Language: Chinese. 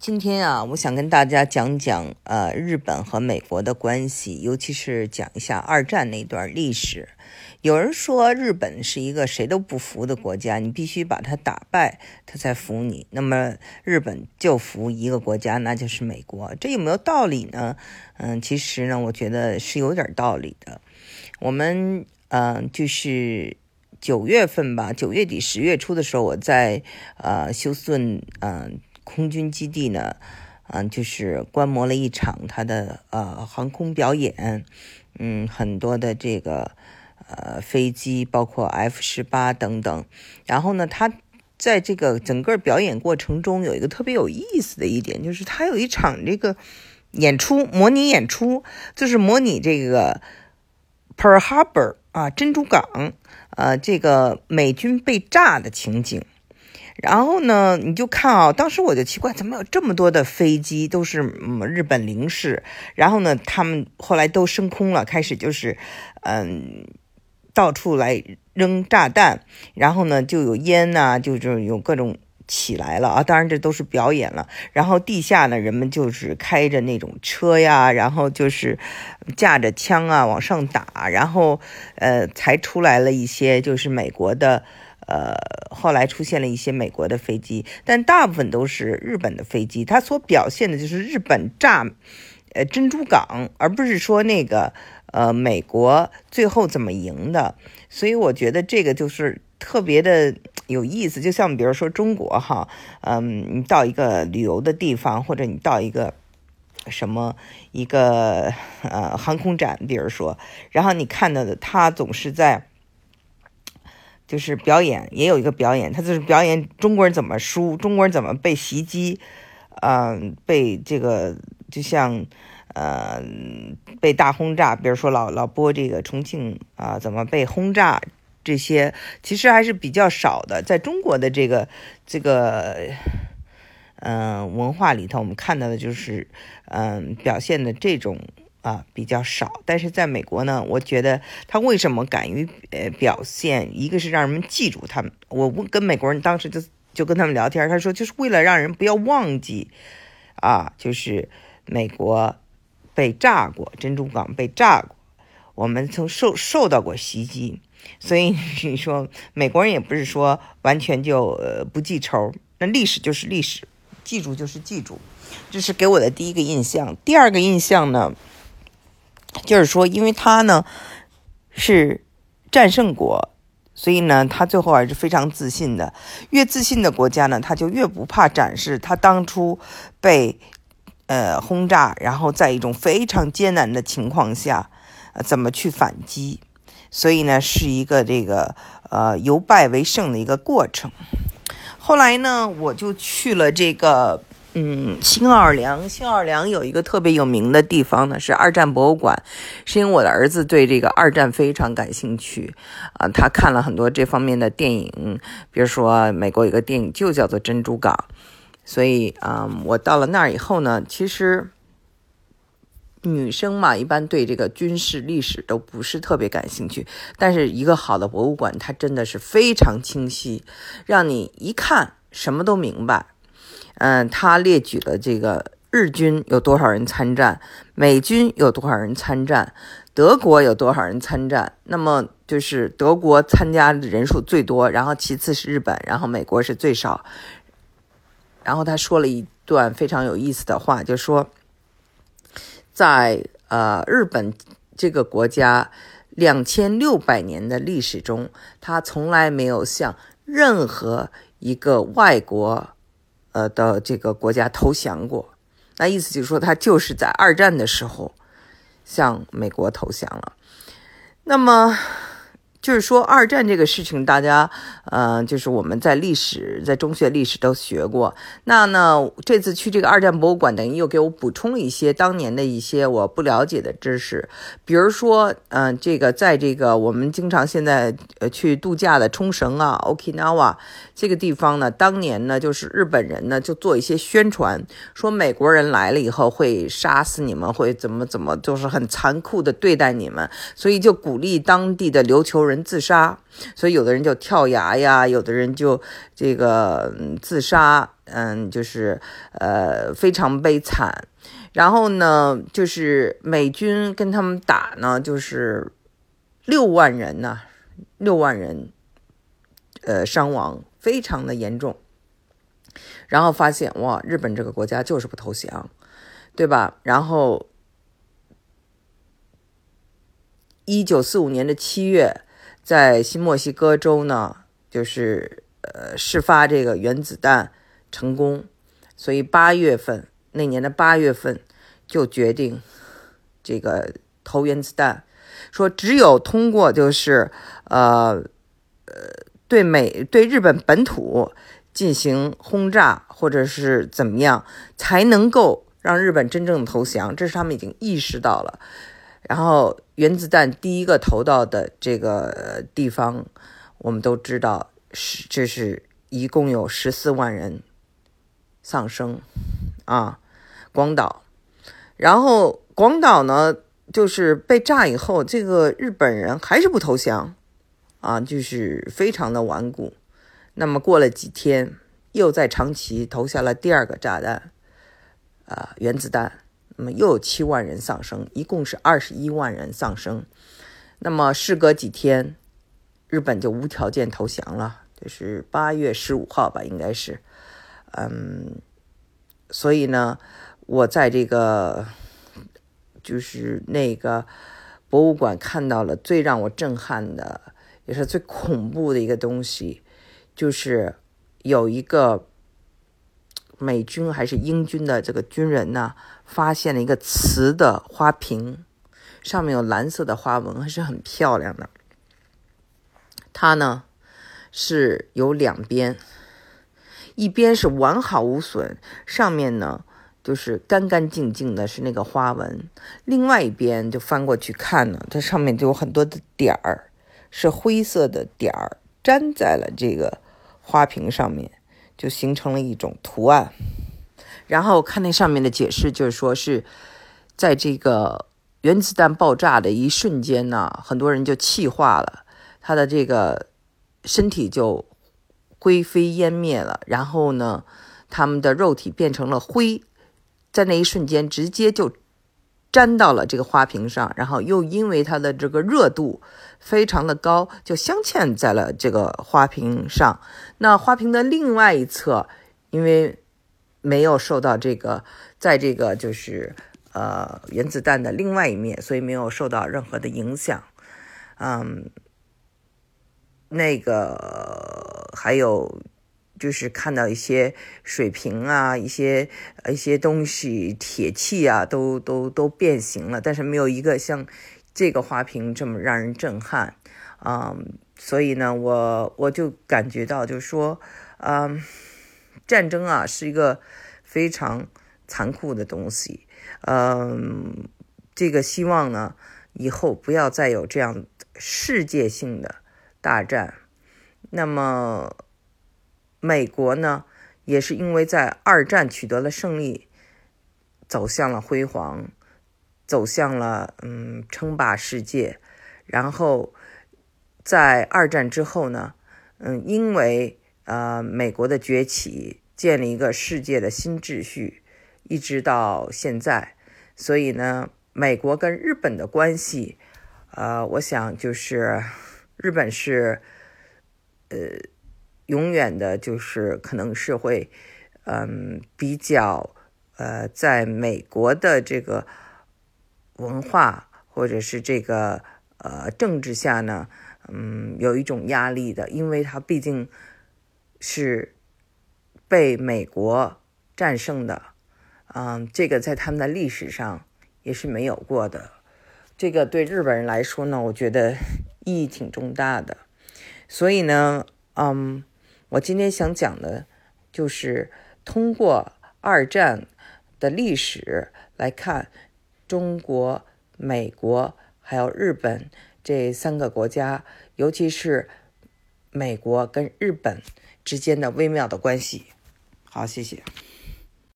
今天啊，我想跟大家讲讲呃日本和美国的关系，尤其是讲一下二战那段历史。有人说日本是一个谁都不服的国家，你必须把它打败，他才服你。那么日本就服一个国家，那就是美国。这有没有道理呢？嗯，其实呢，我觉得是有点道理的。我们嗯，就是九月份吧，九月底十月初的时候，我在呃休斯顿嗯。空军基地呢，嗯，就是观摩了一场他的呃航空表演，嗯，很多的这个呃飞机，包括 F 十八等等。然后呢，他在这个整个表演过程中有一个特别有意思的一点，就是他有一场这个演出，模拟演出，就是模拟这个 Pearl Harbor 啊，珍珠港，呃，这个美军被炸的情景。然后呢，你就看啊，当时我就奇怪，怎么有这么多的飞机都是嗯日本零式？然后呢，他们后来都升空了，开始就是嗯到处来扔炸弹，然后呢就有烟呐，就是有各种起来了啊。当然这都是表演了。然后地下呢，人们就是开着那种车呀，然后就是架着枪啊往上打，然后呃才出来了一些就是美国的。呃，后来出现了一些美国的飞机，但大部分都是日本的飞机。它所表现的就是日本炸，呃，珍珠港，而不是说那个呃美国最后怎么赢的。所以我觉得这个就是特别的有意思。就像比如说中国哈，嗯，你到一个旅游的地方，或者你到一个什么一个呃航空展，比如说，然后你看到的他总是在。就是表演也有一个表演，他就是表演中国人怎么输，中国人怎么被袭击，嗯，被这个就像，呃，被大轰炸，比如说老老播这个重庆啊怎么被轰炸，这些其实还是比较少的，在中国的这个这个，嗯，文化里头，我们看到的就是，嗯，表现的这种。啊，比较少，但是在美国呢，我觉得他为什么敢于呃表现？一个是让人们记住他们。我问跟美国人当时就就跟他们聊天，他说就是为了让人不要忘记啊，就是美国被炸过，珍珠港被炸过，我们曾受受到过袭击，所以你说美国人也不是说完全就呃不记仇，那历史就是历史，记住就是记住，这是给我的第一个印象。第二个印象呢？就是说，因为他呢是战胜国，所以呢，他最后还是非常自信的。越自信的国家呢，他就越不怕展示他当初被呃轰炸，然后在一种非常艰难的情况下，怎么去反击。所以呢，是一个这个呃由败为胜的一个过程。后来呢，我就去了这个。嗯，新奥尔良，新奥尔良有一个特别有名的地方呢，是二战博物馆。是因为我的儿子对这个二战非常感兴趣啊，他看了很多这方面的电影，比如说美国有个电影就叫做《珍珠港》，所以啊，我到了那儿以后呢，其实女生嘛，一般对这个军事历史都不是特别感兴趣，但是一个好的博物馆，它真的是非常清晰，让你一看什么都明白。嗯，他列举了这个日军有多少人参战，美军有多少人参战，德国有多少人参战。那么就是德国参加的人数最多，然后其次是日本，然后美国是最少。然后他说了一段非常有意思的话，就说，在呃日本这个国家两千六百年的历史中，他从来没有向任何一个外国。呃的这个国家投降过，那意思就是说，他就是在二战的时候向美国投降了。那么。就是说，二战这个事情，大家，呃，就是我们在历史，在中学历史都学过。那呢，这次去这个二战博物馆，等于又给我补充了一些当年的一些我不了解的知识。比如说，嗯，这个在这个我们经常现在呃去度假的冲绳啊，Okinawa 这个地方呢，当年呢，就是日本人呢就做一些宣传，说美国人来了以后会杀死你们，会怎么怎么，就是很残酷的对待你们，所以就鼓励当地的琉球人。人自杀，所以有的人就跳崖呀，有的人就这个自杀，嗯，就是呃非常悲惨。然后呢，就是美军跟他们打呢，就是六万人呢，六万人，呃，伤亡非常的严重。然后发现哇，日本这个国家就是不投降，对吧？然后，一九四五年的七月，在新墨西哥州呢，就是呃试发这个原子弹成功，所以八月份。那年的八月份，就决定这个投原子弹，说只有通过就是呃呃对美对日本本土进行轰炸或者是怎么样，才能够让日本真正投降。这是他们已经意识到了。然后原子弹第一个投到的这个地方，我们都知道是这是一共有十四万人丧生。啊，广岛，然后广岛呢，就是被炸以后，这个日本人还是不投降，啊，就是非常的顽固。那么过了几天，又在长崎投下了第二个炸弹，啊，原子弹，那么又有七万人丧生，一共是二十一万人丧生。那么事隔几天，日本就无条件投降了，就是八月十五号吧，应该是，嗯。所以呢，我在这个就是那个博物馆看到了最让我震撼的，也是最恐怖的一个东西，就是有一个美军还是英军的这个军人呢，发现了一个瓷的花瓶，上面有蓝色的花纹，还是很漂亮的。它呢是有两边。一边是完好无损，上面呢就是干干净净的，是那个花纹；另外一边就翻过去看呢，它上面就有很多的点儿，是灰色的点儿，粘在了这个花瓶上面，就形成了一种图案。然后看那上面的解释，就是说是在这个原子弹爆炸的一瞬间呢，很多人就气化了，他的这个身体就。灰飞烟灭了，然后呢，他们的肉体变成了灰，在那一瞬间直接就粘到了这个花瓶上，然后又因为它的这个热度非常的高，就镶嵌在了这个花瓶上。那花瓶的另外一侧，因为没有受到这个，在这个就是呃原子弹的另外一面，所以没有受到任何的影响。嗯。那个还有就是看到一些水瓶啊，一些一些东西，铁器啊，都都都变形了，但是没有一个像这个花瓶这么让人震撼啊。所以呢，我我就感觉到，就是说，嗯，战争啊是一个非常残酷的东西。嗯，这个希望呢，以后不要再有这样世界性的。大战，那么美国呢，也是因为在二战取得了胜利，走向了辉煌，走向了嗯称霸世界。然后在二战之后呢，嗯，因为呃美国的崛起，建立一个世界的新秩序，一直到现在，所以呢，美国跟日本的关系，呃，我想就是。日本是，呃，永远的，就是可能是会，嗯，比较，呃，在美国的这个文化或者是这个呃政治下呢，嗯，有一种压力的，因为它毕竟是被美国战胜的，嗯，这个在他们的历史上也是没有过的。这个对日本人来说呢，我觉得。意义挺重大的，所以呢，嗯，我今天想讲的，就是通过二战的历史来看中国、美国还有日本这三个国家，尤其是美国跟日本之间的微妙的关系。好，谢谢。